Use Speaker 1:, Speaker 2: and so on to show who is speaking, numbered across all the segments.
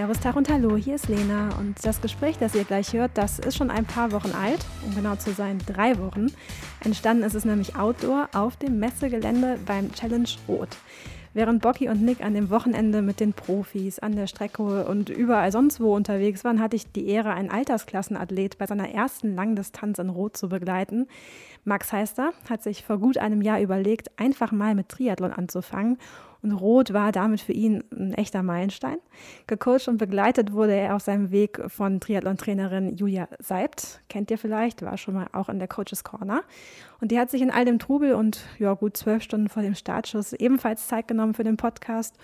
Speaker 1: Servus, Tag und Hallo, hier ist Lena und das Gespräch, das ihr gleich hört, das ist schon ein paar Wochen alt, um genau zu sein, drei Wochen. Entstanden ist es nämlich outdoor auf dem Messegelände beim Challenge Rot. Während Bocky und Nick an dem Wochenende mit den Profis an der Strecke und überall sonst wo unterwegs waren, hatte ich die Ehre, einen Altersklassenathlet bei seiner ersten Langdistanz in Rot zu begleiten. Max Heister hat sich vor gut einem Jahr überlegt, einfach mal mit Triathlon anzufangen und Rot war damit für ihn ein echter Meilenstein. Gecoacht und begleitet wurde er auf seinem Weg von Triathlon-Trainerin Julia Seibt. Kennt ihr vielleicht, war schon mal auch in der Coaches Corner. Und die hat sich in all dem Trubel und ja, gut zwölf Stunden vor dem Startschuss ebenfalls Zeit genommen für den Podcast.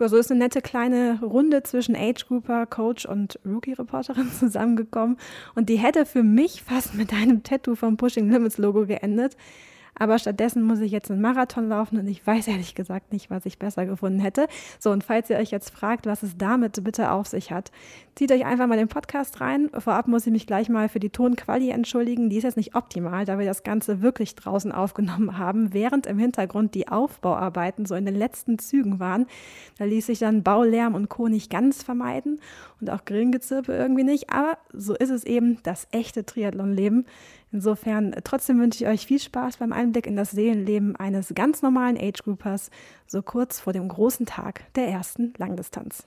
Speaker 1: Ja, so ist eine nette kleine Runde zwischen Age Grouper, Coach und Rookie-Reporterin zusammengekommen. Und die hätte für mich fast mit einem Tattoo vom Pushing Limits Logo geendet. Aber stattdessen muss ich jetzt einen Marathon laufen und ich weiß ehrlich gesagt nicht, was ich besser gefunden hätte. So, und falls ihr euch jetzt fragt, was es damit bitte auf sich hat, zieht euch einfach mal den Podcast rein. Vorab muss ich mich gleich mal für die Tonquali entschuldigen. Die ist jetzt nicht optimal, da wir das Ganze wirklich draußen aufgenommen haben, während im Hintergrund die Aufbauarbeiten so in den letzten Zügen waren. Da ließ sich dann Baulärm und Co. nicht ganz vermeiden und auch Grillengezirpe irgendwie nicht. Aber so ist es eben das echte Triathlon-Leben. Insofern äh, trotzdem wünsche ich euch viel Spaß beim Einblick in das Seelenleben eines ganz normalen Age-Groupers, so kurz vor dem großen Tag der ersten Langdistanz.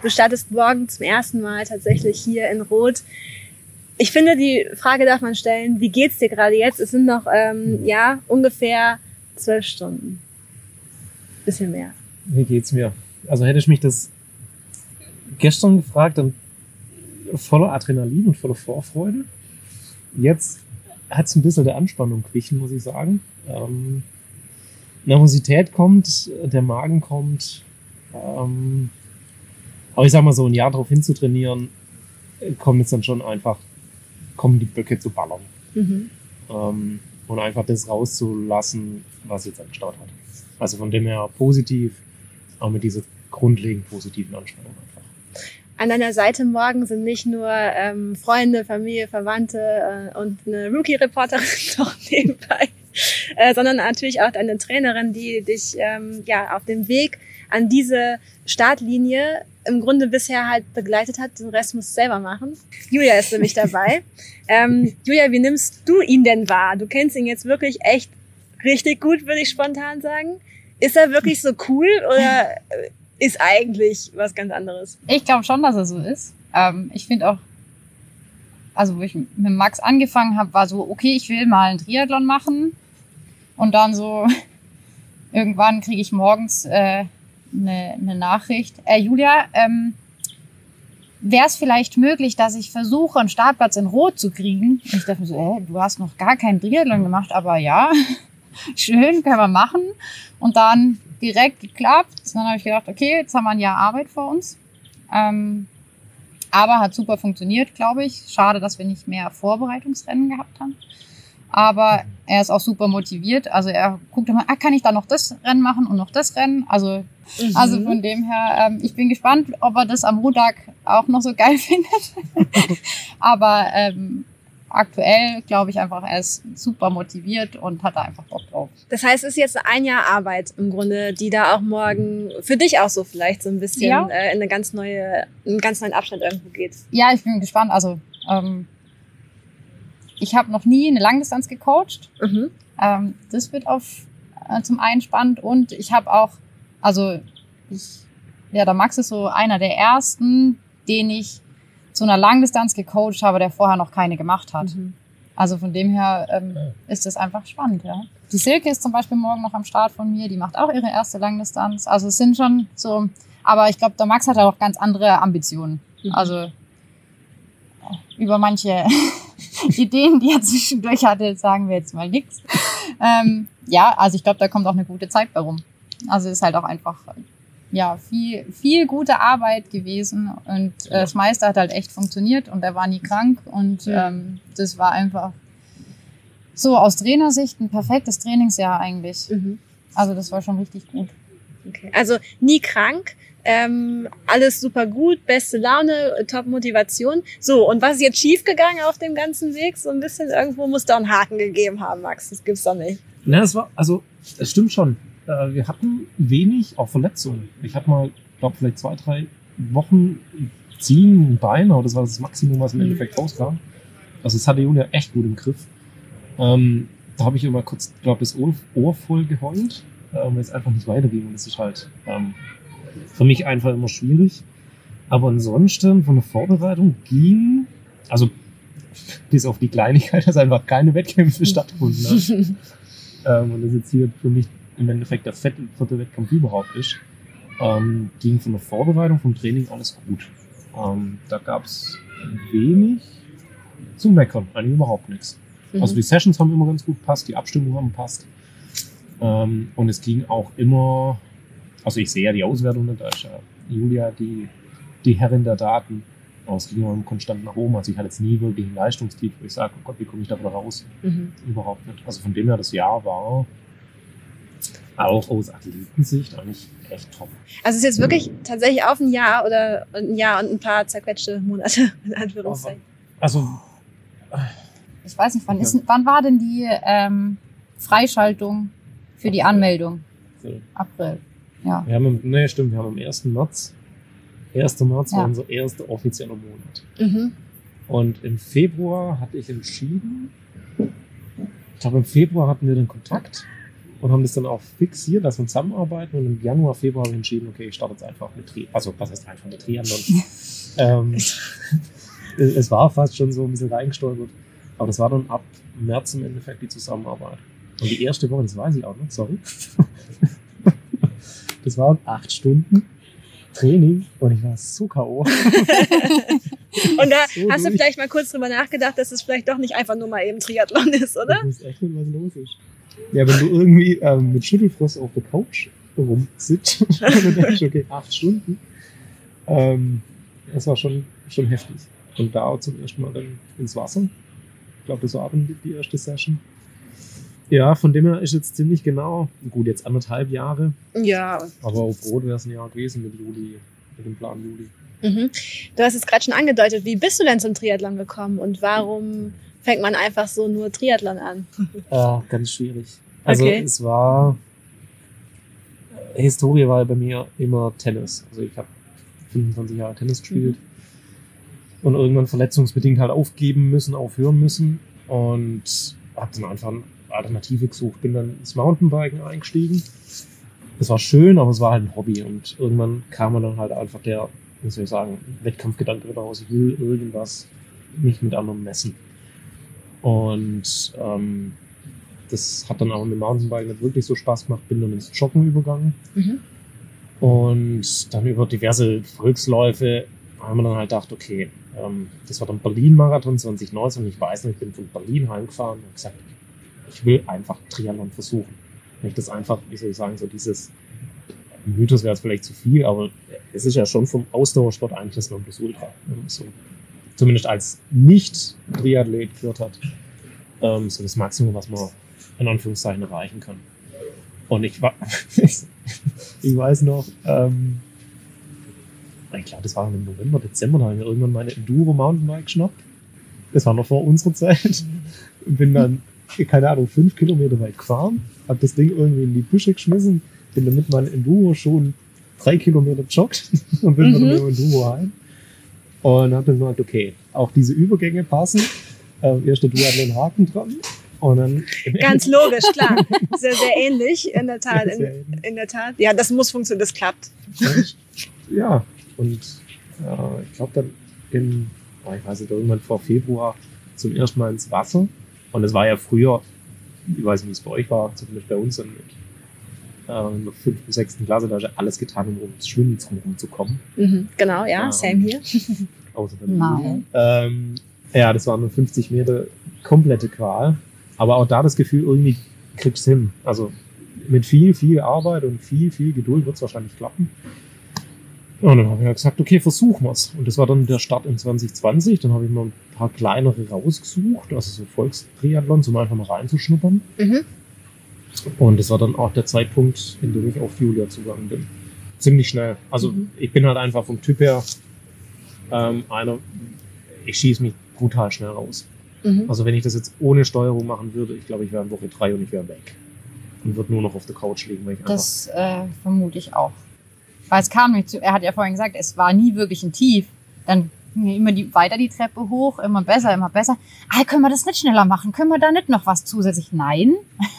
Speaker 2: Du startest morgen zum ersten Mal tatsächlich hier in Rot. Ich finde, die Frage darf man stellen, wie geht's dir gerade jetzt? Es sind noch, ähm, ja, ungefähr zwölf Stunden. Bisschen mehr.
Speaker 3: Wie geht's mir? Also hätte ich mich das gestern gefragt, dann voller Adrenalin und voller Vorfreude. Jetzt hat es ein bisschen der Anspannung gewichen, muss ich sagen. Ähm, Nervosität kommt, der Magen kommt. Ähm, aber ich sag mal so, ein Jahr darauf hinzutrainieren, kommt jetzt dann schon einfach, kommen die Böcke zu ballern. Mhm. Ähm, und einfach das rauszulassen, was jetzt angestaut hat. Also von dem her positiv, auch mit dieser grundlegend positiven Anspannung
Speaker 2: an deiner Seite morgen sind nicht nur ähm, Freunde, Familie, Verwandte äh, und eine Rookie-Reporterin noch nebenbei, äh, sondern natürlich auch deine Trainerin, die dich ähm, ja auf dem Weg an diese Startlinie im Grunde bisher halt begleitet hat. Den Rest musst du selber machen. Julia ist nämlich dabei. ähm, Julia, wie nimmst du ihn denn wahr? Du kennst ihn jetzt wirklich echt richtig gut, würde ich spontan sagen. Ist er wirklich so cool oder ist eigentlich was ganz anderes.
Speaker 4: Ich glaube schon, dass er so ist. Ähm, ich finde auch, also wo ich mit Max angefangen habe, war so, okay, ich will mal einen Triathlon machen. Und dann so, irgendwann kriege ich morgens äh, eine, eine Nachricht. Äh, Julia, ähm, wäre es vielleicht möglich, dass ich versuche, einen Startplatz in Rot zu kriegen? Und ich dachte mir so, äh, du hast noch gar keinen Triathlon gemacht, aber ja, schön, können wir machen. Und dann direkt geklappt. Und dann habe ich gedacht, okay, jetzt haben wir ein Jahr Arbeit vor uns. Ähm, aber hat super funktioniert, glaube ich. Schade, dass wir nicht mehr Vorbereitungsrennen gehabt haben. Aber er ist auch super motiviert. Also er guckt immer, ah, kann ich da noch das Rennen machen und noch das Rennen? Also, mhm. also von dem her, ähm, ich bin gespannt, ob er das am Montag auch noch so geil findet. Aber ähm, aktuell glaube ich einfach, er ist super motiviert und hat da einfach Bock drauf.
Speaker 2: Das heißt, es ist jetzt ein Jahr Arbeit im Grunde, die da auch morgen für dich auch so vielleicht so ein bisschen ja. äh, in eine ganz neue, einen ganz neuen Abschnitt irgendwo geht.
Speaker 4: Ja, ich bin gespannt. Also ähm, ich habe noch nie eine Langdistanz gecoacht. Mhm. Ähm, das wird auf äh, zum einen spannend und ich habe auch, also ich, ja, der Max ist so einer der ersten, den ich zu einer Langdistanz gecoacht habe, der vorher noch keine gemacht hat. Mhm. Also von dem her ähm, ist das einfach spannend, ja. Die Silke ist zum Beispiel morgen noch am Start von mir, die macht auch ihre erste Langdistanz. Also es sind schon so, aber ich glaube, der Max hat auch ganz andere Ambitionen. Mhm. Also über manche Ideen, die er zwischendurch hatte, sagen wir jetzt mal nichts. Ähm, ja, also ich glaube, da kommt auch eine gute Zeit bei rum. Also ist halt auch einfach ja, viel, viel gute Arbeit gewesen und äh, das meiste hat halt echt funktioniert und er war nie krank und ja. ähm, das war einfach so aus Trainersicht ein perfektes Trainingsjahr eigentlich. Mhm. Also das war schon richtig gut.
Speaker 2: Okay. Also nie krank, ähm, alles super gut, beste Laune, top Motivation. So, und was ist jetzt schiefgegangen auf dem ganzen Weg? So ein bisschen irgendwo muss da einen Haken gegeben haben, Max. Das gibt's doch nicht.
Speaker 3: Na, das war, also, es stimmt schon. Äh, wir hatten wenig auch Verletzungen. Ich habe mal, glaube vielleicht zwei, drei Wochen ziehen, ein Bein, aber das war das Maximum, was im
Speaker 2: Mhm.
Speaker 3: Endeffekt rauskam. Also das hatte Julia echt gut im Griff. Ähm, da habe ich immer kurz, glaube das Ohr, Ohr voll geheult, ähm, weil es einfach nicht weiterging. Und das ist halt ähm, für mich einfach immer schwierig. Aber ansonsten von der Vorbereitung ging, also bis auf die Kleinigkeit, dass einfach keine Wettkämpfe stattgefunden haben. ähm, und das jetzt hier für mich im Endeffekt der vierte, Wettkampf überhaupt ist, ähm, ging von der Vorbereitung, vom Training alles gut. Ähm, da gab es wenig zu meckern, eigentlich überhaupt nichts. Also die Sessions haben immer ganz gut gepasst, die Abstimmungen haben gepasst. Ähm, und es ging auch immer, also ich sehe ja die Auswertung, nicht, da ist ja Julia die, die Herrin der Daten. Aber es ging immer konstant nach oben. Also ich hatte jetzt nie wirklich einen Leistungstief, wo ich sage, oh Gott, wie komme ich da wieder raus?
Speaker 2: Mhm.
Speaker 3: Überhaupt nicht. Also von dem her, das Jahr war auch aus Athletensicht eigentlich echt top.
Speaker 2: Also es ist jetzt wirklich tatsächlich auf ein Jahr oder ein Jahr und ein paar zerquetschte Monate, in Anführungszeichen.
Speaker 3: Also
Speaker 4: Ich weiß nicht, wann, ist, wann war denn die ähm, Freischaltung für die Anmeldung?
Speaker 3: so.
Speaker 4: April. Ja.
Speaker 3: wir haben, am- nee, stimmt, wir haben am 1. März, 1. März war
Speaker 4: Ja.
Speaker 3: unser erster offizieller Monat.
Speaker 2: Mhm.
Speaker 3: Und im Februar hatte ich entschieden, ich glaube im Februar hatten wir den Kontakt und haben das dann auch fixiert, dass wir zusammenarbeiten. Und im Januar, Februar habe ich entschieden, okay, ich starte jetzt einfach mit Tri also was heißt einfach mit Triathlon. ähm, es war fast schon so ein bisschen reingestolpert. Aber das war dann ab März im Endeffekt die Zusammenarbeit. Und die erste Woche, das weiß ich auch noch, sorry. Das waren acht Stunden Training und ich war so K.O.
Speaker 2: Und da
Speaker 3: So
Speaker 2: hast du
Speaker 3: durch.
Speaker 2: vielleicht mal kurz drüber nachgedacht, dass es vielleicht doch nicht einfach nur mal eben Triathlon ist, oder?
Speaker 3: Ich muss echt wissen, was los ist. Ja, wenn du irgendwie ähm, mit Schüttelfrost auf der Couch rumsitzt und du denkst, okay, acht Stunden, ähm, das war schon, schon heftig. Und da zum ersten Mal dann ins Wasser. Ich glaube, das war auch die, erste Session. Ja, von dem her ist jetzt ziemlich genau, gut, jetzt anderthalb Jahre,
Speaker 2: Ja.
Speaker 3: aber auf Rot wäre es ein Jahr gewesen mit Juli, mit dem Plan Juli.
Speaker 2: Mhm. Du hast es gerade schon angedeutet. Wie bist du denn zum Triathlon gekommen und warum fängt man einfach so nur Triathlon an?
Speaker 3: Ah, ganz schwierig. Also
Speaker 2: Okay.
Speaker 3: es war Historie war bei mir immer Tennis. Also ich habe 25 Jahre Tennis gespielt und irgendwann verletzungsbedingt halt aufgeben müssen, aufhören müssen und habe dann einfach eine Alternative gesucht. Bin dann ins Mountainbiken eingestiegen. Es war schön, aber es war halt ein Hobby und irgendwann kam dann halt einfach der, wie soll ich sagen, Wettkampfgedanke raus. Ich will irgendwas mich mit anderen messen. Und ähm, das hat dann auch mit dem Mountainbike nicht wirklich so Spaß gemacht. Bin dann ins Joggen übergegangen.
Speaker 2: Mhm.
Speaker 3: Und dann über diverse Volksläufe haben wir dann halt gedacht, okay, ähm, das war dann Berlin-Marathon 2019 und ich weiß nicht, ich bin von Berlin heimgefahren und gesagt, ich will einfach Triathlon versuchen. Wenn ich das einfach, wie soll ich sagen, so dieses Mythos wäre jetzt vielleicht zu viel, aber es ist ja schon vom Ausdauersport eigentlich das Nonplusultra. man So, zumindest als Nicht-Triathlet gehört hat, ähm, so das Maximum, was man in Anführungszeichen erreichen kann. Und ich war, ich weiß noch, ähm, ich glaube, das war im November, Dezember, da habe ich mir irgendwann meine Enduro Mountainbike geschnappt. Das war noch vor unserer Zeit. Und bin dann, keine Ahnung, fünf Kilometer weit gefahren, habe das Ding irgendwie in die Büsche geschmissen, bin dann mit meinem Enduro schon drei Kilometer joggt und bin dann
Speaker 2: Mhm.
Speaker 3: mit dem Enduro heim. Und habe dann gesagt, okay, auch diese Übergänge passen. Ähm, erst der Duathlon Haken dran. Und dann
Speaker 2: Ganz logisch, klar. Sehr, sehr ähnlich, in der Tat. In,
Speaker 3: ähnlich.
Speaker 2: in der Tat. Ja, das muss funktionieren, das klappt.
Speaker 3: ja, und äh, ich glaube dann in, oh, ich weiß nicht, irgendwann vor Februar zum ersten Mal ins Wasser. Und es war ja früher, ich weiß nicht, wie es bei euch war, zumindest bei uns in, in der fünften, sechsten Klasse, da ist ja alles getan, um ins Schwimmen rumzukommen.
Speaker 2: Mhm. Genau, ja,
Speaker 3: Ah.
Speaker 2: same hier.
Speaker 3: Außer mir.
Speaker 4: Nein.
Speaker 3: Ähm, ja, das waren nur 50 Meter komplette Qual. Aber auch da das Gefühl, irgendwie kriegst du hin. Also mit viel, viel Arbeit und viel, viel Geduld wird es wahrscheinlich klappen. Und dann habe ich ja gesagt, okay, versuchen wir's. Und das war dann der Start in 2020. Dann habe ich mal ein paar kleinere rausgesucht, also so Volkstriathlons, um einfach mal reinzuschnuppern.
Speaker 2: Mhm.
Speaker 3: Und das war dann auch der Zeitpunkt, in dem ich auf Julia zugegangen bin. Ziemlich schnell. Also
Speaker 2: Mhm.
Speaker 3: ich bin halt einfach vom Typ her ähm, einer, ich schieße mich brutal schnell raus.
Speaker 2: Mhm.
Speaker 3: Also wenn ich das jetzt ohne Steuerung machen würde, ich glaube, ich wäre in Woche drei und ich wäre weg. und wird nur noch auf der Couch liegen, weil ich
Speaker 4: Das äh, vermute ich auch. Weil es kam nicht zu, er hat ja vorhin gesagt, es war nie wirklich ein Tief. Dann ging er immer die, weiter die Treppe hoch, immer besser, immer besser. Ah, können wir das nicht schneller machen? Können wir da nicht noch was zusätzlich? Nein.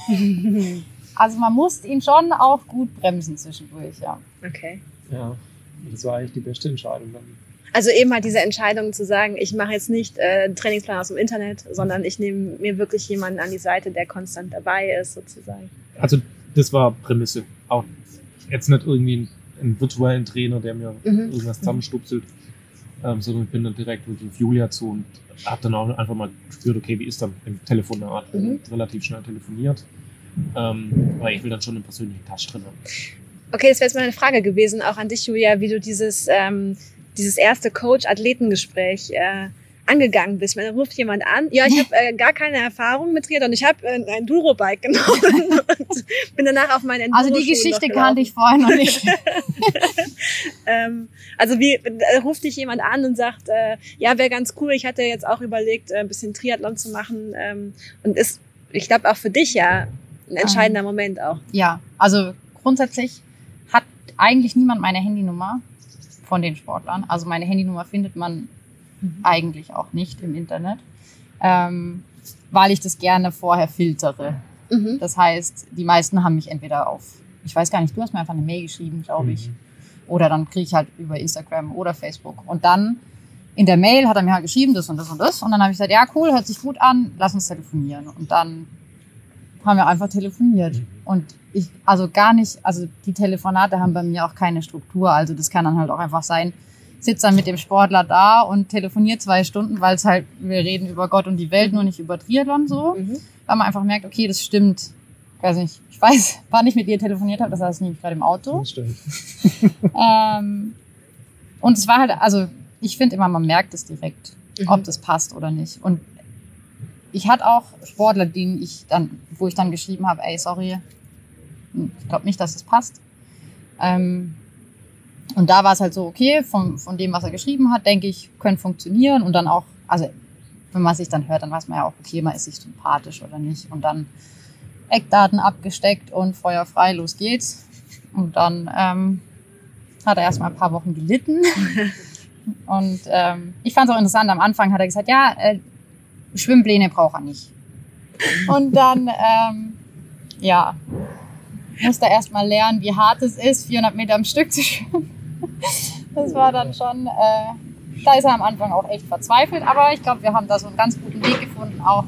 Speaker 4: also man muss ihn schon auch gut bremsen zwischendurch, ja.
Speaker 2: Okay.
Speaker 3: Ja, das war eigentlich die beste Entscheidung dann.
Speaker 2: Also eben halt diese Entscheidung zu sagen, ich mache jetzt nicht äh, einen Trainingsplan aus dem Internet, sondern ich nehme mir wirklich jemanden an die Seite, der konstant dabei ist, sozusagen.
Speaker 3: Also das war Prämisse. Auch jetzt nicht irgendwie einen, virtuellen Trainer, der mir
Speaker 2: Mhm.
Speaker 3: irgendwas zusammenstupselt, ähm, sondern ich bin dann direkt auf Julia zu und habe dann auch einfach mal gespürt, okay, wie ist dann im Telefonat?
Speaker 2: Mhm.
Speaker 3: Relativ schnell telefoniert. Ähm, weil ich will dann schon einen persönlichen Touch drin haben.
Speaker 2: Okay, das wäre jetzt mal eine Frage gewesen, auch an dich, Julia, wie du dieses, ähm, dieses erste Coach-Athleten-Gespräch äh, angegangen bist. Da ruft jemand an, ja, ich habe äh, gar keine Erfahrung mit Triathlon, ich habe äh, ein Duro-Bike genommen und bin danach auf meine
Speaker 4: Also die Geschichte kannte ich vorher noch nicht.
Speaker 2: Ähm, also wie äh, ruft dich jemand an und sagt, äh, ja, wäre ganz cool, ich hatte jetzt auch überlegt, äh, ein bisschen Triathlon zu machen ähm, und ist, ich glaube, auch für dich ja ein entscheidender Moment auch.
Speaker 4: Ja, also grundsätzlich hat eigentlich niemand meine Handynummer von den Sportlern. Also meine Handynummer findet man eigentlich auch nicht im Internet, ähm, weil ich das gerne vorher filtere.
Speaker 2: Mhm.
Speaker 4: Das heißt, die meisten haben mich entweder auf, ich weiß gar nicht, du hast mir einfach eine Mail geschrieben, glaube ich,
Speaker 3: Mhm.
Speaker 4: oder dann kriege ich halt über Instagram oder Facebook. Und dann in der Mail hat er mir halt geschrieben, das und das und das. Und dann habe ich gesagt, ja, cool, hört sich gut an, lass uns telefonieren. Und dann haben wir einfach telefoniert.
Speaker 3: Mhm.
Speaker 4: Und ich, also gar nicht, also die Telefonate haben bei mir auch keine Struktur. Also das kann dann halt auch einfach sein, sitzt dann mit dem Sportler da und telefoniert zwei Stunden, weil es halt, wir reden über Gott und die Welt, nur nicht über Triathlon so.
Speaker 2: Mhm.
Speaker 4: Weil man einfach merkt, okay, das stimmt. Ich weiß nicht, ich weiß, wann ich mit dir telefoniert habe, das heißt nämlich gerade im Auto.
Speaker 3: Das stimmt.
Speaker 4: Ähm, und es war halt, also ich finde immer, man merkt es direkt,
Speaker 2: Mhm.
Speaker 4: ob das passt oder nicht. Und ich hatte auch Sportler, denen ich dann, wo ich dann geschrieben habe, ey, sorry, ich glaube nicht, dass es passt. Ähm, und da war es halt so, okay, von, von dem, was er geschrieben hat, denke ich, könnte funktionieren. Und dann auch, also wenn man sich dann hört, dann weiß man ja auch, okay, man ist sich sympathisch oder nicht. Und dann Eckdaten abgesteckt und Feuer frei, los geht's. Und dann ähm, hat er erstmal ein paar Wochen gelitten. Und ähm, ich fand es auch interessant, am Anfang hat er gesagt, ja, äh, Schwimmpläne braucht er nicht. Und dann, ähm, ja, musste er erstmal lernen, wie hart es ist, 400 Meter am Stück zu schwimmen. Das war dann schon, äh, da ist er am Anfang auch echt verzweifelt, aber ich glaube, wir haben da so einen ganz guten Weg gefunden, auch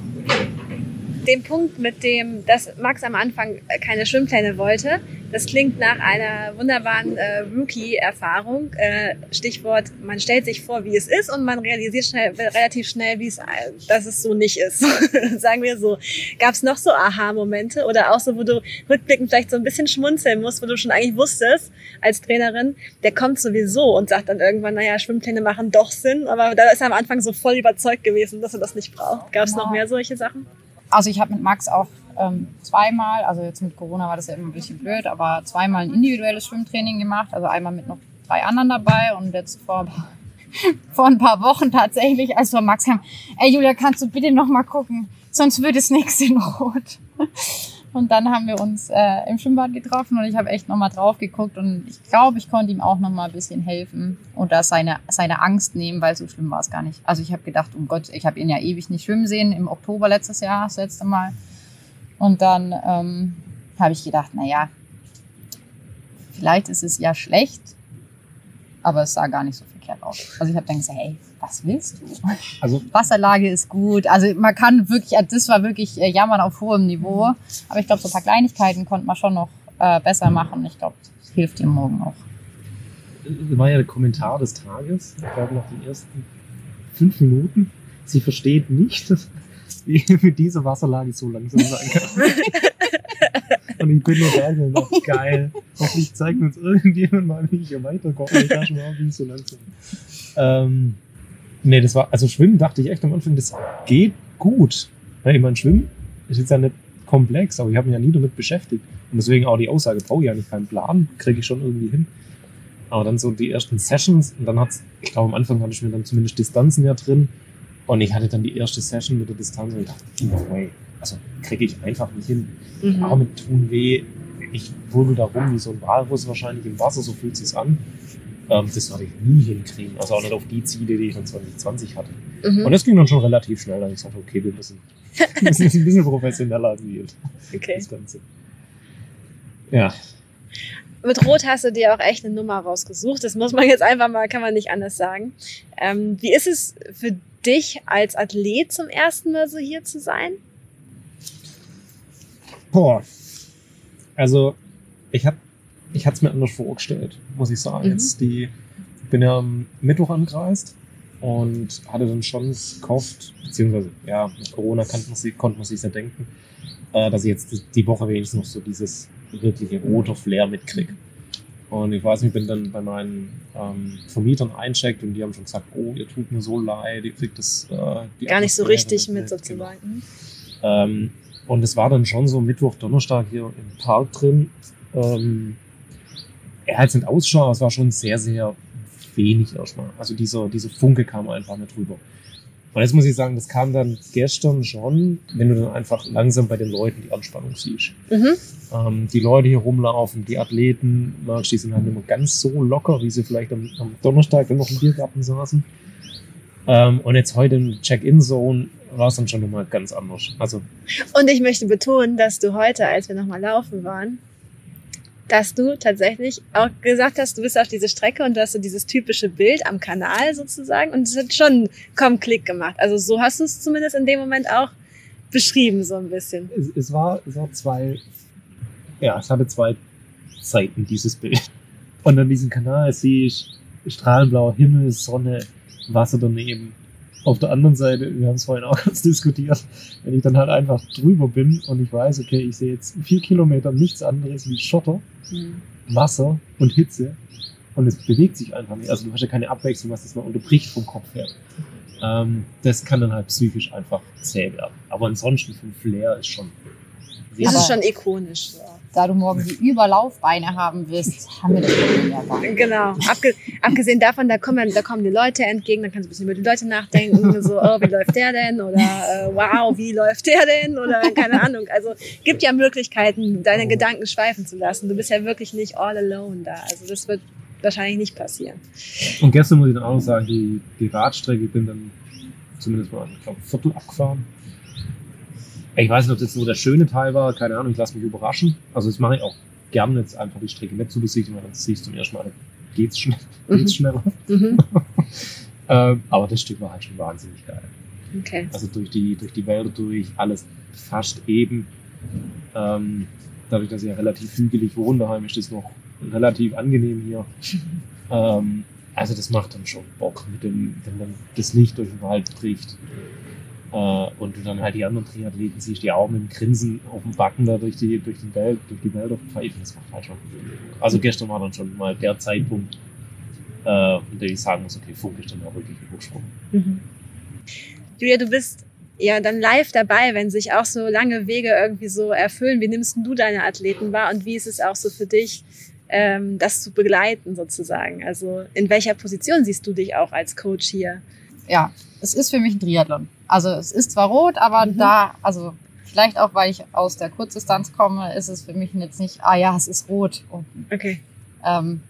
Speaker 2: Den Punkt mit dem, dass Max am Anfang keine Schwimmpläne wollte, das klingt nach einer wunderbaren äh, Rookie-Erfahrung. Äh, Stichwort, man stellt sich vor, wie es ist und man realisiert schnell, relativ schnell, wie es, äh, dass es so nicht ist. Sagen wir so. Gab es noch so Aha-Momente oder auch so, wo du rückblickend vielleicht so ein bisschen schmunzeln musst, wo du schon eigentlich wusstest als Trainerin, der kommt sowieso und sagt dann irgendwann, naja, Schwimmpläne machen doch Sinn, aber da ist er am Anfang so voll überzeugt gewesen, dass er das nicht braucht. Gab es noch mehr solche Sachen?
Speaker 4: Also ich habe mit Max auch ähm, zweimal, also jetzt mit Corona war das ja immer ein bisschen blöd, aber zweimal ein individuelles Schwimmtraining gemacht. Also einmal mit noch drei anderen dabei und jetzt vor, vor ein paar Wochen tatsächlich, als wir Max haben, ey Julia, kannst du bitte noch mal gucken, sonst wird es nichts in Rot. Und dann haben wir uns äh, im Schwimmbad getroffen und ich habe echt noch mal drauf geguckt und ich glaube, ich konnte ihm auch noch mal ein bisschen helfen da seine, seine Angst nehmen, weil so schlimm war es gar nicht. Also ich habe gedacht, um Gott, ich habe ihn ja ewig nicht schwimmen sehen, im Oktober letztes Jahr, das letzte Mal. Und dann ähm, habe ich gedacht, naja, vielleicht ist es ja schlecht, aber es sah gar nicht so verkehrt aus. Also ich habe dann gesagt, hey, was willst du?
Speaker 3: Also
Speaker 4: Wasserlage ist gut. Also man kann wirklich, also das war wirklich äh, Jammern auf hohem Niveau. Aber ich glaube, so ein paar Kleinigkeiten konnte man schon noch äh, besser machen. Ich glaube, das hilft ihm morgen auch.
Speaker 3: das war ja der Kommentar des Tages, ich glaube nach den ersten fünf Minuten. Sie versteht nicht, wie mit dieser Wasserlage so langsam sein kann. Und ich bin nur und dachte, geil. Hoffentlich zeigt uns irgendjemand mal, wie ich hier weiterkomme. Ich dachte mir, wie so langsam. Ähm, nee, das war, also Schwimmen dachte ich echt am Anfang, das geht gut. Ja, ich meine, Schwimmen ist jetzt ja nicht komplex, aber ich habe mich ja nie damit beschäftigt. Und deswegen auch die Aussage, brauche ich ja nicht keinen Plan, kriege ich schon irgendwie hin. Aber dann so die ersten Sessions und dann hat's, ich glaube am Anfang hatte ich mir dann zumindest Distanzen ja drin und ich hatte dann die erste Session mit der Distanz und dachte, no way. also kriege ich einfach nicht hin.
Speaker 2: Mhm.
Speaker 3: Arme tun weh, ich wirbel da rum wie so ein Walrus wahrscheinlich im Wasser, so fühlt sich's an. Ähm, das werde ich nie hinkriegen, also auch nicht auf die Ziele, die ich dann 2020 hatte.
Speaker 2: Mhm.
Speaker 3: Und das ging dann schon relativ schnell, dass ich sagte, okay, wir müssen, wir müssen jetzt ein bisschen professioneller agieren,
Speaker 2: Okay.
Speaker 3: das Ganze. Ja,
Speaker 2: Mit Rot hast du dir auch echt eine Nummer rausgesucht. Das muss man jetzt einfach mal, kann man nicht anders sagen. Ähm, wie ist es für dich als Athlet zum ersten Mal so hier zu sein?
Speaker 3: Boah. Also, ich hab, ich hatte es mir anders vorgestellt, muss ich sagen.
Speaker 2: Mhm.
Speaker 3: Jetzt die, ich bin ja am Mittwoch angereist und hatte dann schon gehofft, beziehungsweise, ja, mit Corona konnte man sich, konnte man sich ja denken, äh, dass ich jetzt die- die Woche wenigstens noch so dieses wirkliche rote Flair mitkriege. Und ich weiß nicht, ich bin dann bei meinen ähm, Vermietern eincheckt und die haben schon gesagt, oh, ihr tut mir so leid, ihr kriegt das äh,
Speaker 2: Gar nicht so richtig mit
Speaker 3: Genau.
Speaker 2: sozusagen. Mhm.
Speaker 3: Ähm, und es war dann schon so Mittwoch, Donnerstag hier im Park drin. Ähm, er hat nicht Ausschau, aber es war schon sehr, sehr wenig erstmal. Also dieser, dieser Funke kam einfach nicht drüber. Und jetzt muss ich sagen, das kam dann gestern schon, wenn du dann einfach langsam bei den Leuten die Anspannung siehst.
Speaker 2: Mhm.
Speaker 3: Ähm, die Leute hier rumlaufen, die Athleten, die sind halt immer ganz so locker, wie sie vielleicht am, am Donnerstag dann noch im Biergarten saßen. Ähm, und jetzt heute im Check-In-Zone war es dann schon nochmal ganz anders. Also
Speaker 2: Und ich möchte betonen, dass du heute, als wir nochmal laufen waren, dass du tatsächlich auch gesagt hast, du bist auf diese Strecke und du hast so dieses typische Bild am Kanal sozusagen und es hat schon kaum Klick gemacht. Also so hast du es zumindest in dem Moment auch beschrieben, so ein bisschen.
Speaker 3: es, es, war, es war zwei, ja, es hatte zwei Seiten, dieses Bild. Und an diesem Kanal sehe ich strahlenblauer Himmel, Sonne, Wasser daneben. Auf der anderen Seite, wir haben es vorhin auch kurz diskutiert, wenn ich dann halt einfach drüber bin und ich weiß, okay, ich sehe jetzt vier Kilometer nichts anderes wie Schotter, Wasser und Hitze und es bewegt sich einfach nicht. Also du hast ja keine Abwechslung, was das mal unterbricht vom Kopf her. Ähm, das kann dann halt psychisch einfach zäh werden. Aber ansonsten vom Flair ist schon
Speaker 2: Das ist schon ikonisch. So.
Speaker 4: Da du morgen die Überlaufbeine haben wirst, haben wir das wunderbar.
Speaker 2: Genau. Abge abgesehen davon, da kommen, da kommen die Leute entgegen, dann kannst du ein bisschen über die Leute nachdenken, so, oh, wie läuft der denn? Oder äh, wow, wie läuft der denn? Oder keine Ahnung. Also gibt ja Möglichkeiten, deine Gedanken schweifen zu lassen. Du bist ja wirklich nicht all alone da. Also das wird wahrscheinlich nicht passieren.
Speaker 3: Und gestern muss ich dann auch noch sagen, die, die Radstrecke, ich bin dann zumindest mal, ich glaube, ein Viertel abgefahren. Ich weiß nicht, ob das so der schöne Teil war, keine Ahnung, ich lasse mich überraschen. Also das mache ich auch gerne jetzt einfach die Strecke nicht zu besichtigen, weil dann siehst du zum ersten Mal, geht's, schnell, geht's schneller.
Speaker 2: Mhm.
Speaker 3: Ähm, aber das Stück war halt schon wahnsinnig geil.
Speaker 2: Okay.
Speaker 3: Also durch die, durch die Wälder durch, alles fast eben. Ähm, dadurch, dass ich ja relativ hügelig wohne daheim, ist das noch relativ angenehm hier. Ähm, also das macht dann schon Bock, mit dem, wenn dann das Licht durch den Wald bricht. Äh, und du dann halt die anderen Triathleten siehst, die auch mit dem Grinsen auf dem Backen da durch die, durch den Wald, durch die Wälder pfeifen, das macht halt schon. Also gestern war dann schon mal der Zeitpunkt, äh, an dem ich sagen muss, okay, Funk ist dann auch wirklich übersprungen.
Speaker 2: Mhm. Julia, du bist ja dann live dabei, wenn sich auch so lange Wege irgendwie so erfüllen. Wie nimmst du deine Athleten wahr und wie ist es auch so für dich, ähm, das zu begleiten sozusagen? Also in welcher Position siehst du dich auch als Coach hier?
Speaker 4: Ja, es ist für mich ein Triathlon. Also es ist zwar rot, aber
Speaker 2: Mhm.
Speaker 4: da, also vielleicht auch, weil ich aus der Kurzdistanz komme, ist es für mich jetzt nicht, ah ja, es ist rot. Und,
Speaker 2: Okay.
Speaker 4: ähm,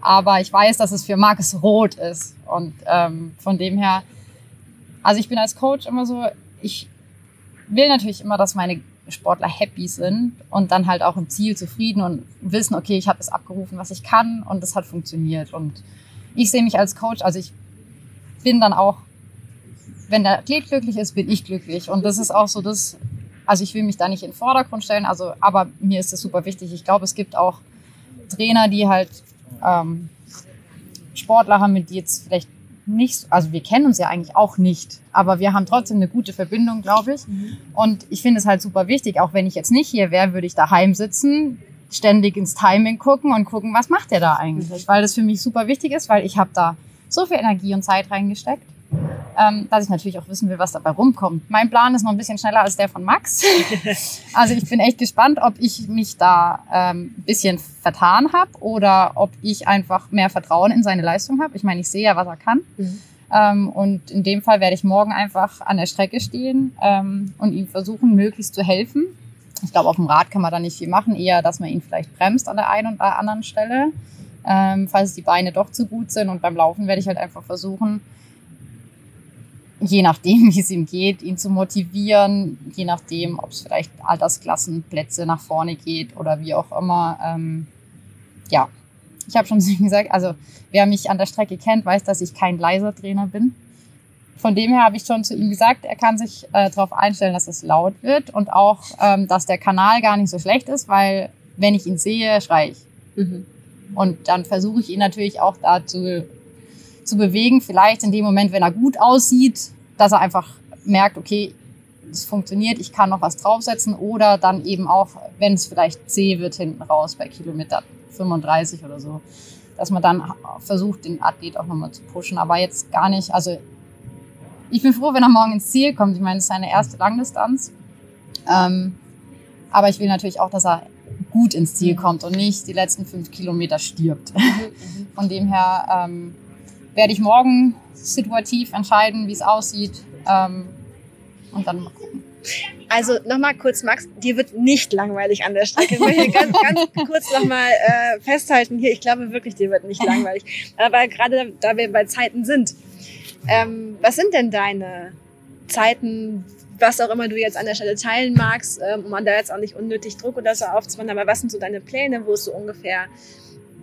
Speaker 4: aber ich weiß, dass es für Markus rot ist. Und ähm, von dem her, also ich bin als Coach immer so, ich will natürlich immer, dass meine Sportler happy sind und dann halt auch im Ziel zufrieden und wissen, okay, ich habe das abgerufen, was ich kann und das hat funktioniert. Und ich sehe mich als Coach, also ich bin dann auch, wenn der Athlet glücklich ist, bin ich glücklich. Und das ist auch so das, also ich will mich da nicht in den Vordergrund stellen, also, aber mir ist das super wichtig. Ich glaube, es gibt auch Trainer, die halt ähm, Sportler haben, mit die jetzt vielleicht nicht, also wir kennen uns ja eigentlich auch nicht, aber wir haben trotzdem eine gute Verbindung, glaube ich. Und ich finde es halt super wichtig, auch wenn ich jetzt nicht hier wäre, würde ich daheim sitzen, ständig ins Timing gucken und gucken, was macht der da eigentlich, weil das für mich super wichtig ist, weil ich habe da so viel Energie und Zeit reingesteckt, ähm, dass ich natürlich auch wissen will, was dabei rumkommt. Mein Plan ist noch ein bisschen schneller als der von Max. also ich bin echt gespannt, ob ich mich da ähm, ein bisschen vertan habe oder ob ich einfach mehr Vertrauen in seine Leistung habe. Ich meine, ich sehe ja, was er kann.
Speaker 2: Mhm.
Speaker 4: Ähm, und in dem Fall werde ich morgen einfach an der Strecke stehen ähm, und ihm versuchen, möglichst zu helfen. Ich glaube, auf dem Rad kann man da nicht viel machen, eher, dass man ihn vielleicht bremst an der einen oder anderen Stelle, ähm, falls die Beine doch zu gut sind. Und beim Laufen werde ich halt einfach versuchen, je nachdem, wie es ihm geht, ihn zu motivieren, je nachdem, ob es vielleicht Altersklassenplätze nach vorne geht oder wie auch immer. Ähm, ja, ich habe schon gesagt, also wer mich an der Strecke kennt, weiß, dass ich kein leiser Trainer bin. Von dem her habe ich schon zu ihm gesagt, er kann sich äh, darauf einstellen, dass es laut wird und auch, ähm, dass der Kanal gar nicht so schlecht ist, weil wenn ich ihn sehe, schreie ich. Mhm. Und dann versuche ich ihn natürlich auch dazu zu bewegen, vielleicht in dem Moment, wenn er gut aussieht, dass er einfach merkt, okay, es funktioniert, ich kann noch was draufsetzen oder dann eben auch, wenn es vielleicht zäh wird hinten raus bei Kilometer 35 oder so, dass man dann versucht, den Athlet auch nochmal zu pushen, aber jetzt gar nicht, also ich bin froh, wenn er morgen ins Ziel kommt. Ich meine, es ist seine erste Langdistanz. Ähm, aber ich will natürlich auch, dass er gut ins Ziel kommt und nicht die letzten fünf Kilometer stirbt. Von dem her ähm, werde ich morgen situativ entscheiden, wie es aussieht. Ähm, und dann mal gucken.
Speaker 2: Also nochmal kurz, Max, dir wird nicht langweilig an der Strecke. Ich möchte ganz, ganz kurz nochmal äh, festhalten hier. Ich glaube wirklich, dir wird nicht langweilig. Aber gerade da wir bei Zeiten sind, ähm, was sind denn deine Zeiten, was auch immer du jetzt an der Stelle teilen magst, ähm, um da jetzt auch nicht unnötig Druck oder so aufzubauen, aber was sind so deine Pläne, wo ist so ungefähr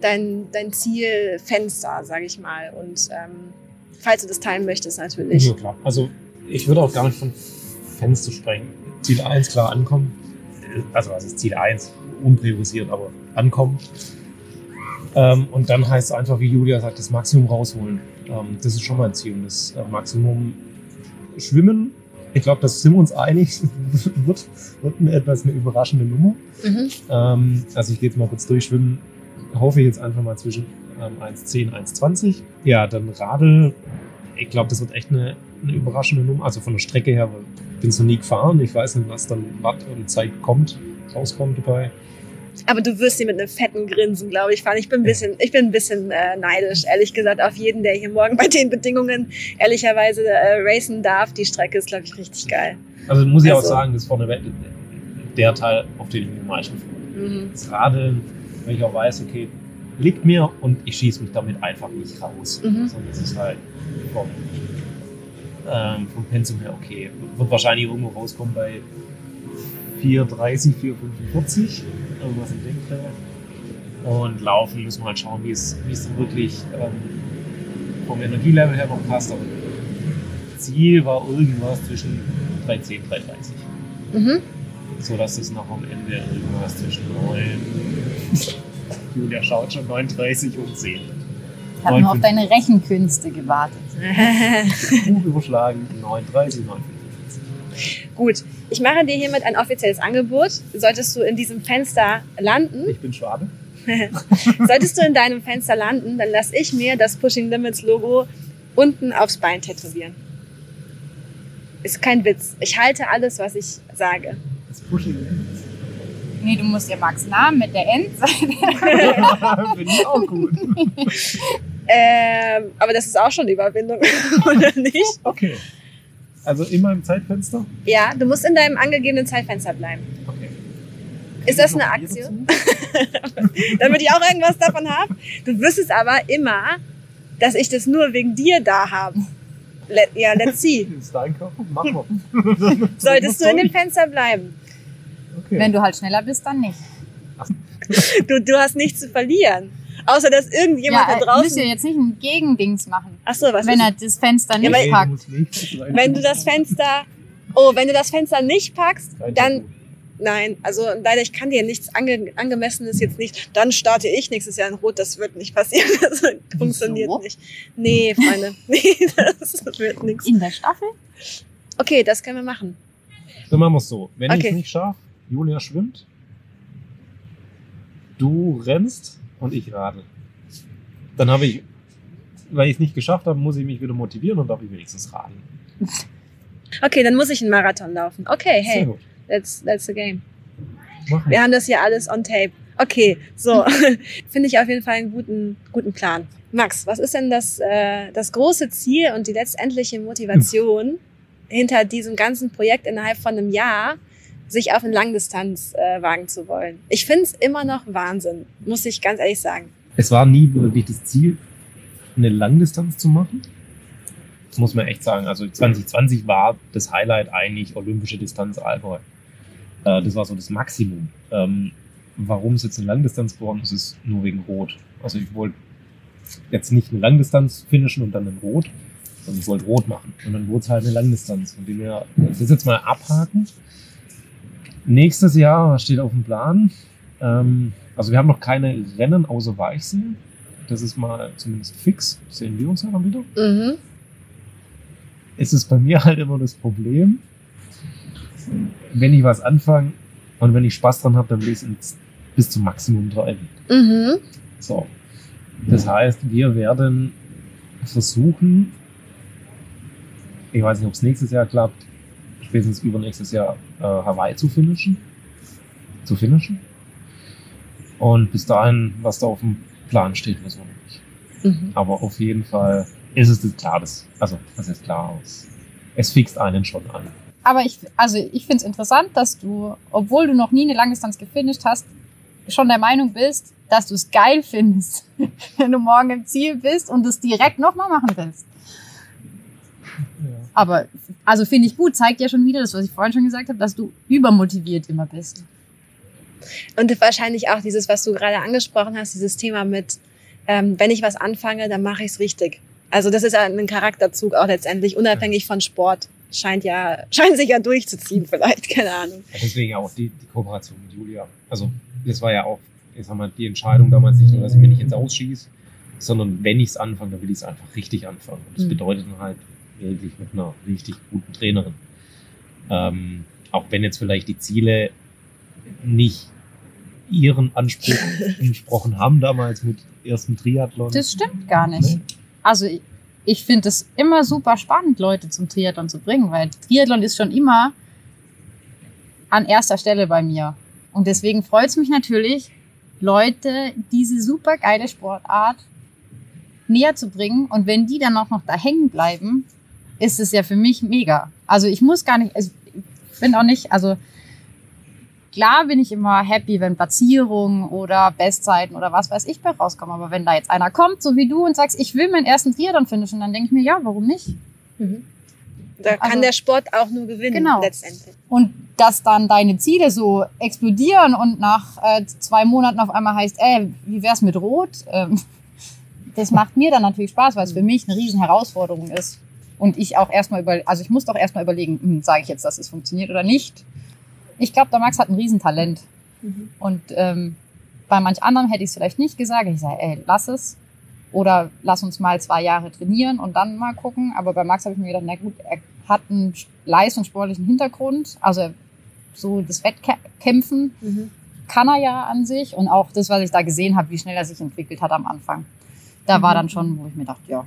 Speaker 2: dein, dein Zielfenster, sage ich mal. Und ähm, falls du das teilen möchtest, natürlich.
Speaker 3: Ja, klar. Also ich würde auch gar nicht von Fenster sprechen. Ziel 1 klar ankommen. Also was ist Ziel 1? Unpriorisiert, aber ankommen. Ähm, und dann heißt es einfach, wie Julia sagt, das Maximum rausholen. Ähm, das ist schon mal ein Ziel. Und das äh, Maximum schwimmen. Ich glaube, das sind wir uns einig. wird, wird eine etwas eine überraschende Nummer. Mhm. Ähm, also ich gehe jetzt mal kurz durchschwimmen hoffe ich jetzt einfach mal zwischen ähm, 1,10, 1,20. Ja, dann Radl. Ich glaube, das wird echt eine, eine überraschende Nummer. Also von der Strecke her, weil ich bin so nie gefahren. Ich weiß nicht, was dann Watt und Zeit kommt, rauskommt dabei.
Speaker 2: Aber du wirst sie mit einem fetten Grinsen, glaube ich, fahren. Ich bin ein bisschen, ich bin ein bisschen äh, neidisch, ehrlich gesagt, auf jeden, der hier morgen bei den Bedingungen ehrlicherweise äh, racen darf. Die Strecke ist, glaube ich, richtig geil.
Speaker 3: Also muss ich also, auch sagen, das ist vorne der Teil, auf den ich mich am meisten freue. Mhm. Das Radeln, wenn ich auch weiß, okay, liegt mir und ich schieße mich damit einfach nicht raus. Mhm. Sondern es ist halt vom, ähm, vom Pensum her okay. Wird wahrscheinlich irgendwo rauskommen bei 4,30, 4,45, irgendwas im Denkfeld. Und laufen müssen wir halt schauen, wie es, wie es wirklich ähm, vom Energielevel her noch passt. Aber Ziel war irgendwas zwischen 3,10 und 3,30. Mhm. So dass es noch am Ende irgendwas zwischen 9 Julia schaut schon 39 und 10.
Speaker 4: Ich habe nur auf deine Rechenkünste gewartet.
Speaker 3: Buch überschlagen, 39, 59.
Speaker 2: Gut, ich mache dir hiermit ein offizielles Angebot. Solltest du in diesem Fenster landen.
Speaker 3: Ich bin Schwabe.
Speaker 2: Solltest du in deinem Fenster landen, dann lasse ich mir das Pushing Limits Logo unten aufs Bein tätowieren. Ist kein Witz. Ich halte alles, was ich sage.
Speaker 3: Das Pushing.
Speaker 4: Nee, du musst ja Max Namen mit der Endseite.
Speaker 3: Finde ich auch gut.
Speaker 2: ähm, aber das ist auch schon Überwindung, oder nicht?
Speaker 3: Okay. Also immer im Zeitfenster?
Speaker 2: Ja, du musst in deinem angegebenen Zeitfenster bleiben.
Speaker 3: Okay.
Speaker 2: Ist das eine Aktion? Damit ich auch irgendwas davon habe? Du wüsstest aber immer, dass ich das nur wegen dir da habe. Let, ja, let's see.
Speaker 3: Ist dein Körper? Mach mal.
Speaker 2: Solltest du in dem Fenster bleiben?
Speaker 4: Okay. Wenn du halt schneller bist, dann nicht.
Speaker 2: Du, du hast nichts zu verlieren. Außer dass irgendjemand ja, da draußen. Du
Speaker 4: musst ja jetzt nicht ein Gegendings machen.
Speaker 2: Ach so, was
Speaker 4: Wenn er das Fenster nicht ja, packt.
Speaker 2: Wenn du das Fenster. Oh, wenn du das Fenster nicht packst, dann. Nein, also leider, ich kann dir nichts ange, angemessenes jetzt nicht. Dann starte ich nächstes Jahr in Rot. Das wird nicht passieren. Das funktioniert Wieso? nicht. Nee, Freunde. Nee, das wird nichts.
Speaker 4: In der Staffel?
Speaker 2: Okay, das können wir machen.
Speaker 3: Dann machen wir es so. Wenn okay. ich es nicht schaffe, Julia schwimmt, du rennst und ich radel. Dann habe ich, weil ich es nicht geschafft habe, muss ich mich wieder motivieren und darf ich wenigstens radeln.
Speaker 2: Okay, dann muss ich einen Marathon laufen. Okay, hey, that's, that's the game. Wir haben das hier alles on tape. Okay, so. Finde ich auf jeden Fall einen guten, guten Plan. Max, was ist denn das, äh, das große Ziel und die letztendliche Motivation hinter diesem ganzen Projekt innerhalb von einem Jahr, sich auf eine Langdistanz äh, wagen zu wollen? Ich finde es immer noch Wahnsinn, muss ich ganz ehrlich sagen.
Speaker 3: Es war nie wirklich das Ziel, eine Langdistanz zu machen. Das muss man echt sagen. Also 2020 war das Highlight eigentlich olympische Distanz Allgäu. Äh, das war so das Maximum. Ähm, warum es jetzt eine Langdistanz geworden ist, ist nur wegen Rot. Also ich wollte jetzt nicht eine Langdistanz finishen und dann in Rot, sondern ich wollte Rot machen. Und dann wurde es halt eine Langdistanz. Von dem her, das jetzt mal abhaken. Nächstes Jahr steht auf dem Plan. Ähm, also wir haben noch keine Rennen außer Weichsee. Das ist mal zumindest fix. Sehen wir uns ja dann wieder. Mhm. Es ist bei mir halt immer das Problem, wenn ich was anfange und wenn ich Spaß dran habe, dann will ich es bis zum Maximum treiben. Mhm. So. Das heißt, wir werden versuchen, ich weiß nicht, ob es nächstes Jahr klappt, spätestens übernächstes Jahr äh, Hawaii zu finishen. Zu finishen. Und bis dahin, was da auf dem Plan steht, wissen wir nicht. Mhm. Aber auf jeden Fall ist es das klar, das, also das ist klar aus. Es fixt einen schon an.
Speaker 4: Aber ich, also ich finde es interessant, dass du, obwohl du noch nie eine Langdistanz gefinisht hast, schon der Meinung bist, dass du es geil findest, wenn du morgen im Ziel bist und es direkt nochmal machen willst. Ja. Aber, also finde ich gut, zeigt ja schon wieder das, was ich vorhin schon gesagt habe, dass du übermotiviert immer bist.
Speaker 2: Und wahrscheinlich auch dieses, was du gerade angesprochen hast, dieses Thema mit, ähm, wenn ich was anfange, dann mache ich es richtig. Also das ist ja ein Charakterzug auch letztendlich, unabhängig von Sport. Scheint ja, scheint sich ja durchzuziehen vielleicht, keine Ahnung.
Speaker 3: Ja, deswegen auch die, die Kooperation mit Julia. Also das war ja auch, ich sag mal, die Entscheidung damals nicht nur, dass ich mir nicht ins Ausschieße, sondern wenn ich es anfange, dann will ich es einfach richtig anfangen. Und das mhm. bedeutet dann halt wirklich mit einer richtig guten Trainerin. Ähm, auch wenn jetzt vielleicht die Ziele nicht ihren Anspruch entsprochen haben damals mit ersten Triathlon.
Speaker 4: Das stimmt gar nicht. Also ich, ich finde es immer super spannend, Leute zum Triathlon zu bringen, weil Triathlon ist schon immer an erster Stelle bei mir. Und deswegen freut es mich natürlich, Leute diese super geile Sportart näher zu bringen. Und wenn die dann auch noch da hängen bleiben, ist es ja für mich mega. Also ich muss gar nicht, also ich bin auch nicht, also klar bin ich immer happy, wenn Platzierungen oder Bestzeiten oder was weiß ich bei rauskommen. Aber wenn da jetzt einer kommt, so wie du, und sagst, ich will meinen ersten Triathlon finishen, dann denke ich mir, ja, warum nicht? Mhm.
Speaker 2: Da kann also, der Sport auch nur gewinnen, genau. letztendlich.
Speaker 4: Und dass dann deine Ziele so explodieren und nach äh, zwei Monaten auf einmal heißt, ey, wie wär's mit Rot? Ähm, das macht mir dann natürlich Spaß, weil es für mich eine riesen Herausforderung ist. Und ich auch erstmal über, also ich muss doch erstmal überlegen, hm, sage ich jetzt, dass es funktioniert oder nicht ich glaube, der Max hat ein Riesentalent. Mhm. Und ähm, bei manch anderem hätte ich es vielleicht nicht gesagt. Ich sage, ey, lass es. Oder lass uns mal zwei Jahre trainieren und dann mal gucken. Aber bei Max habe ich mir gedacht, na gut, er hat einen leistungssportlichen Hintergrund. Also so das Wettkämpfen mhm. kann er ja an sich. Und auch das, was ich da gesehen habe, wie schnell er sich entwickelt hat am Anfang. Da mhm. war dann schon, wo ich mir dachte, ja,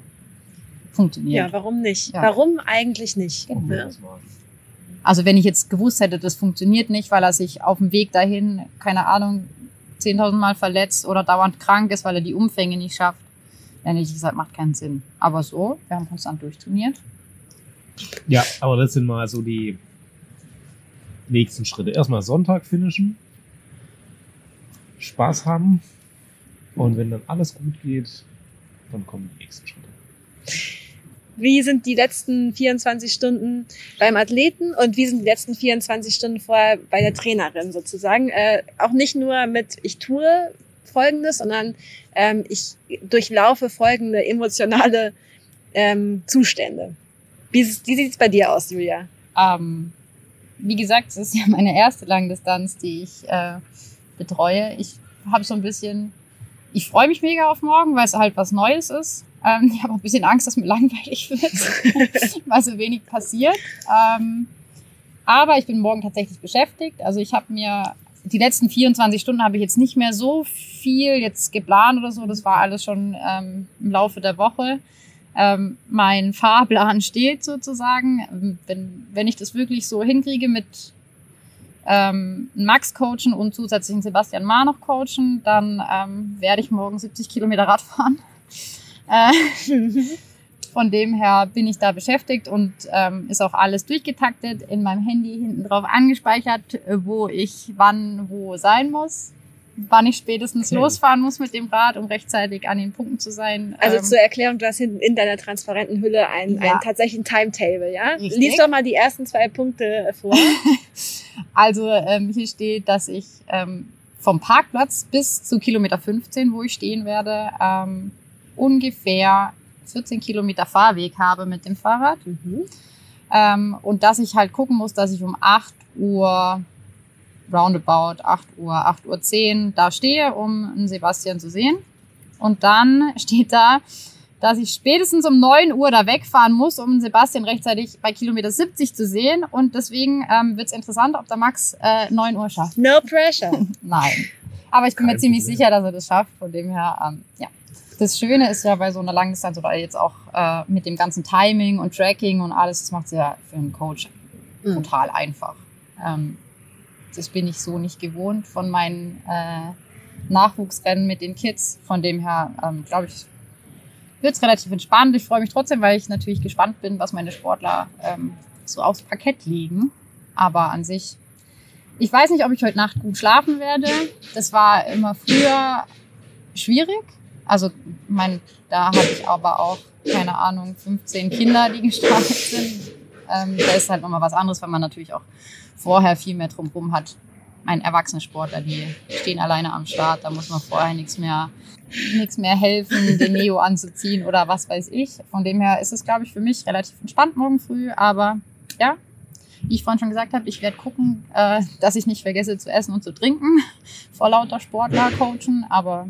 Speaker 4: funktioniert.
Speaker 2: Ja, warum nicht? Ja. Warum eigentlich nicht? Genau. Ja.
Speaker 4: Also wenn ich jetzt gewusst hätte, das funktioniert nicht, weil er sich auf dem Weg dahin, keine Ahnung, 10.000 Mal verletzt oder dauernd krank ist, weil er die Umfänge nicht schafft, dann hätte ich gesagt, macht keinen Sinn. Aber so, wir haben konstant durchtrainiert.
Speaker 3: Ja, aber das sind mal so die nächsten Schritte. Erstmal Sonntag finishen, Spaß haben und wenn dann alles gut geht, dann kommen die nächsten Schritte
Speaker 2: wie sind die letzten 24 Stunden beim Athleten und wie sind die letzten 24 Stunden vorher bei der Trainerin sozusagen. Äh, auch nicht nur mit, ich tue Folgendes, sondern ähm, ich durchlaufe folgende emotionale ähm, Zustände. Wie, wie sieht es bei dir aus, Julia?
Speaker 4: Ähm, wie gesagt, es ist ja meine erste Langdistanz, die ich äh, betreue. Ich habe so ein bisschen, ich freue mich mega auf morgen, weil es halt was Neues ist. Ähm, ich habe ein bisschen Angst, dass mir langweilig wird, weil so wenig passiert. Ähm, aber ich bin morgen tatsächlich beschäftigt. Also ich habe mir die letzten 24 Stunden habe ich jetzt nicht mehr so viel jetzt geplant oder so. Das war alles schon ähm, im Laufe der Woche. Ähm, mein Fahrplan steht sozusagen. Wenn, wenn ich das wirklich so hinkriege mit ähm, Max coachen und zusätzlich Sebastian Ma noch coachen, dann ähm, werde ich morgen 70 Kilometer Rad fahren. Äh, von dem her bin ich da beschäftigt und ähm, ist auch alles durchgetaktet, in meinem Handy hinten drauf angespeichert, wo ich wann wo sein muss wann ich spätestens losfahren muss mit dem Rad, um rechtzeitig an den Punkten zu sein.
Speaker 2: Also ähm, zur Erklärung, du hast hinten in deiner transparenten Hülle ein, ja. ein tatsächlich ein Timetable, ja? Richtig. Lies doch mal die ersten zwei Punkte vor.
Speaker 4: also ähm, hier steht, dass ich ähm, vom Parkplatz bis zu Kilometer 15, wo ich stehen werde, ähm, ungefähr 14 Kilometer Fahrweg habe mit dem Fahrrad. Mhm. Ähm, und dass ich halt gucken muss, dass ich um 8 Uhr roundabout 8 Uhr, 8 Uhr 10 da stehe, um einen Sebastian zu sehen. Und dann steht da, dass ich spätestens um 9 Uhr da wegfahren muss, um Sebastian rechtzeitig bei Kilometer 70 zu sehen. Und deswegen ähm, wird es interessant, ob der Max äh, 9 Uhr schafft.
Speaker 2: No pressure.
Speaker 4: Nein. Aber ich bin Kein mir ziemlich Problem. sicher, dass er das schafft. Von dem her, ähm, ja. Das Schöne ist ja bei so einer Langdistanz oder jetzt auch äh, mit dem ganzen Timing und Tracking und alles, das macht es ja für einen Coach mhm. total einfach. Ähm, das bin ich so nicht gewohnt von meinen äh, Nachwuchsrennen mit den Kids. Von dem her, ähm, glaube ich, wird es relativ entspannt. Ich freue mich trotzdem, weil ich natürlich gespannt bin, was meine Sportler ähm, so aufs Parkett legen. Aber an sich, ich weiß nicht, ob ich heute Nacht gut schlafen werde. Das war immer früher schwierig. Also, mein, da hatte ich aber auch, keine Ahnung, 15 Kinder, die gestartet sind. Ähm, da ist halt nochmal was anderes, weil man natürlich auch vorher viel mehr drumherum hat. Ein erwachsene Sportler, die stehen alleine am Start, da muss man vorher nichts mehr, nichts mehr helfen, den Neo anzuziehen oder was weiß ich. Von dem her ist es, glaube ich, für mich relativ entspannt morgen früh, aber ja, wie ich vorhin schon gesagt habe, ich werde gucken, äh, dass ich nicht vergesse zu essen und zu trinken vor lauter Sportler coachen, aber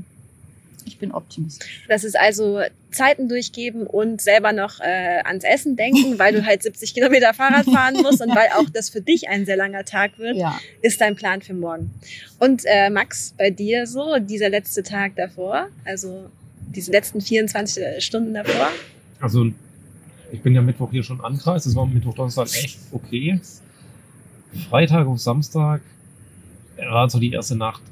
Speaker 4: bin optimistisch.
Speaker 2: Das ist also Zeiten durchgeben und selber noch äh, ans Essen denken, weil du halt 70 Kilometer Fahrrad fahren musst und weil auch das für dich ein sehr langer Tag wird, ja. ist dein Plan für morgen. Und äh, Max, bei dir so, dieser letzte Tag davor, also diese letzten 24 Stunden davor?
Speaker 3: Also ich bin ja Mittwoch hier schon ankreist, das war Mittwoch, Donnerstag echt okay. Freitag auf Samstag war so die erste Nacht.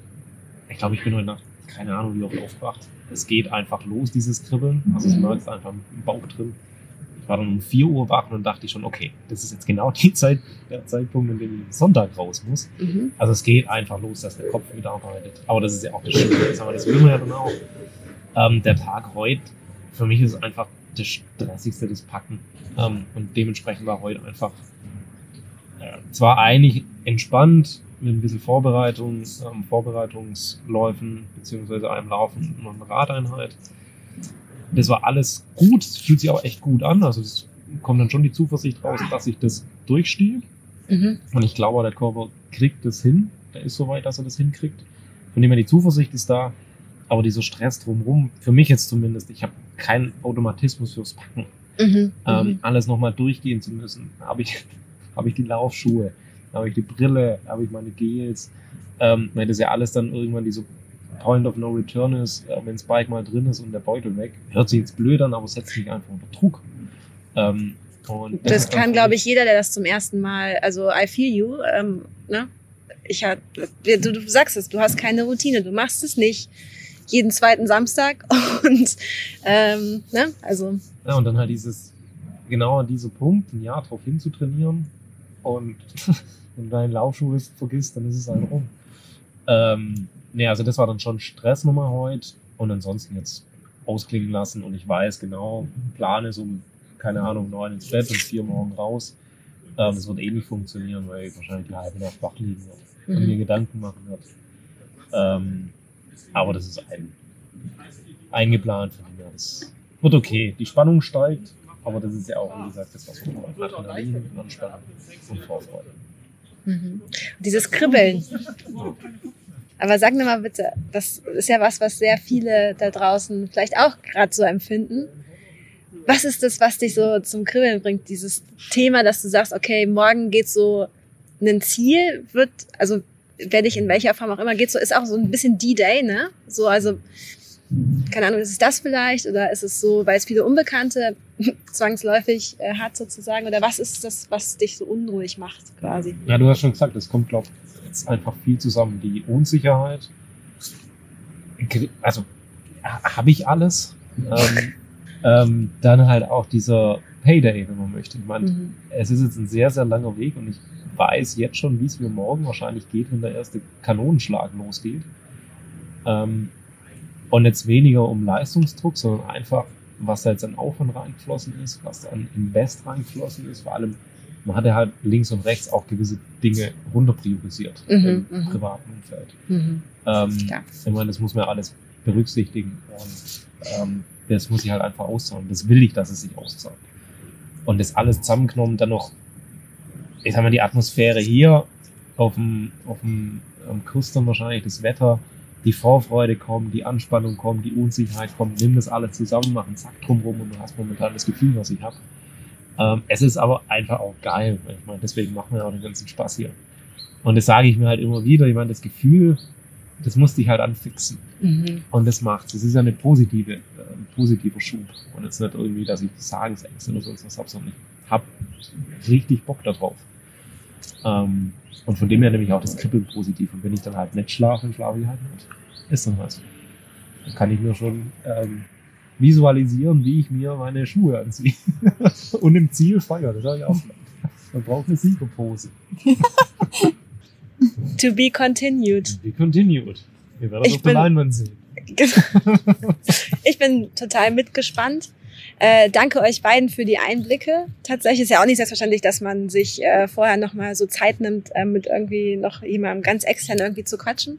Speaker 3: Ich glaube, ich bin heute Nacht keine Ahnung, wie oft aufgewacht. Es geht einfach los, dieses Kribbeln. Also es mhm. merkt einfach im Bauch drin. Ich war dann um 4 Uhr wach und dann dachte ich schon, okay, das ist jetzt genau die Zeit, der Zeitpunkt, in dem ich Sonntag raus muss. Mhm. Also es geht einfach los, dass der Kopf wieder arbeitet. Aber das ist ja auch das Schöne. Das will man ja dann auch. Ähm, der Tag heute, für mich ist einfach das Stressigste, das Packen. Ähm, und dementsprechend war heute einfach äh, zwar eigentlich entspannt, mit ein bisschen Vorbereitung, ähm, Vorbereitungsläufen, beziehungsweise einem Laufen und einer Radeinheit. Das war alles gut, fühlt sich auch echt gut an. Also es kommt dann schon die Zuversicht raus, dass ich das durchstehe. Mhm. Und ich glaube, der Körper kriegt das hin. Der ist so weit, dass er das hinkriegt. Von dem her die Zuversicht ist da. Aber dieser Stress drumherum, für mich jetzt zumindest, ich habe keinen Automatismus fürs Packen. Mhm. Ähm, mhm. alles nochmal durchgehen zu müssen. Habe ich, hab ich die Laufschuhe? Habe ich die Brille, habe ich meine Gels, ähm, weil das ja alles dann irgendwann diese Point of No Return ist, äh, wenn das Bike mal drin ist und der Beutel weg. Hört sich jetzt blöd an, aber setzt mich einfach unter Druck.
Speaker 2: Ähm, das, das kann, glaube ich, jeder, der das zum ersten Mal, also I feel you, ähm, ne? Ich hab, du, du sagst es, du hast keine Routine, du machst es nicht jeden zweiten Samstag und ähm, ne, also.
Speaker 3: Ja, und dann halt dieses, genau an diesem Punkt, ein Jahr drauf hinzutrainieren und wenn du deinen Laufschuh vergisst, dann ist es halt rum. Ähm, nee, also das war dann schon Stressnummer heute und ansonsten jetzt ausklingen lassen und ich weiß genau, Plan ist um, keine Ahnung, neun ins Bett und vier morgen raus. Ähm, das wird eh nicht funktionieren, weil ich wahrscheinlich die halbe Nacht wach liegen wird und mhm. mir Gedanken machen wird. Ähm, aber das ist ein, eingeplant von mir. Das wird okay. Die Spannung steigt, aber das ist ja auch, wie gesagt, das, was wir wollen. Adrenalin, Anspannung und Vorfreude.
Speaker 2: Mhm. Dieses Kribbeln. Aber sag mir mal bitte, das ist ja was, was sehr viele da draußen vielleicht auch gerade so empfinden. Was ist das, was dich so zum Kribbeln bringt? Dieses Thema, dass du sagst, okay, morgen geht so ein Ziel, wird, also werde ich in welcher Form auch immer geht, so ist auch so ein bisschen D-Day, ne? So, also keine Ahnung, ist es das vielleicht oder ist es so, weil es viele Unbekannte zwangsläufig äh, hat sozusagen oder was ist das, was dich so unruhig macht quasi?
Speaker 3: Ja, du hast schon gesagt, es kommt, glaube ich, einfach viel zusammen. Die Unsicherheit, also habe ich alles. ähm, ähm, dann halt auch dieser Payday, wenn man möchte. Ich meine, mhm. es ist jetzt ein sehr, sehr langer Weg und ich weiß jetzt schon, wie es mir morgen wahrscheinlich geht, wenn der erste Kanonenschlag losgeht. Ähm, und jetzt weniger um Leistungsdruck, sondern einfach, was da jetzt an Aufwand reingeflossen ist, was da an Invest reingeflossen ist. Vor allem, man hat ja halt links und rechts auch gewisse Dinge runterpriorisiert mhm, im mhm. privaten Umfeld. Mhm. Ähm, ja. Ich meine, das muss man alles berücksichtigen und ähm, das muss ich halt einfach auszahlen. Das will ich, dass es sich auszahlt. Und das alles zusammengenommen, dann noch, ich sag mal, die Atmosphäre hier auf dem, auf dem am Kurs dann wahrscheinlich das Wetter, die Vorfreude kommt, die Anspannung kommt, die Unsicherheit kommt, nimm das alles zusammen, mach einen Zack drumrum und du hast momentan das Gefühl, was ich habe. Ähm, es ist aber einfach auch geil. Ich meine, deswegen machen wir auch den ganzen Spaß hier. Und das sage ich mir halt immer wieder. Ich meine, das Gefühl, das muss dich halt anfixen. Mhm. Und das macht Es ist ja eine positive, äh, ein positiver Schub. Und jetzt nicht irgendwie, dass ich Versagensängste oder sonst was habe, sondern ich habe richtig Bock darauf. Ähm, und von dem her nämlich auch das Kribbeln positiv. Und wenn ich dann halt nicht schlafe, schlafe ich halt nicht. Ist dann halt so. Dann kann ich mir schon ähm, visualisieren, wie ich mir meine Schuhe anziehe. und im Ziel feiere. Das habe ich auch. Man braucht eine Siegerpose.
Speaker 2: To be continued.
Speaker 3: To be continued. Wir werden das auf der Leinwand sehen.
Speaker 2: ich bin total mitgespannt. Äh, danke euch beiden für die Einblicke. Tatsächlich ist ja auch nicht selbstverständlich, dass man sich äh, vorher nochmal so Zeit nimmt, äh, mit irgendwie noch jemandem ganz extern irgendwie zu quatschen.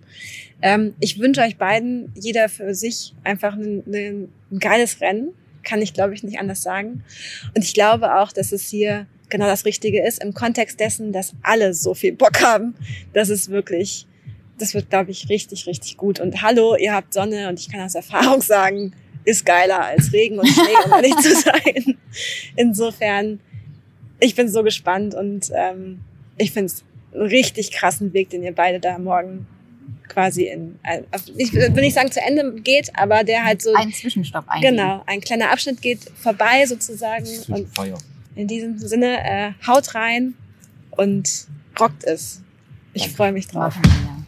Speaker 2: Ähm, ich wünsche euch beiden, jeder für sich, einfach ein, ein, geiles Rennen. Kann ich, glaube ich, nicht anders sagen. Und ich glaube auch, dass es hier genau das Richtige ist, im Kontext dessen, dass alle so viel Bock haben. Das ist wirklich, das wird, glaube ich, richtig, richtig gut. Und hallo, ihr habt Sonne und ich kann aus Erfahrung sagen, ist geiler als Regen und Schnee, um ehrlich zu sein. Insofern, ich bin so gespannt und ähm, ich finde es einen richtig krassen Weg, den ihr beide da morgen quasi in, äh, ich will nicht sagen zu Ende geht, aber der halt so
Speaker 4: ein Zwischenstopp eigentlich.
Speaker 2: Genau, ein kleiner Abschnitt geht vorbei sozusagen. Und in diesem Sinne, äh, haut rein und rockt es. Ich freue mich drauf.
Speaker 4: Machen ja.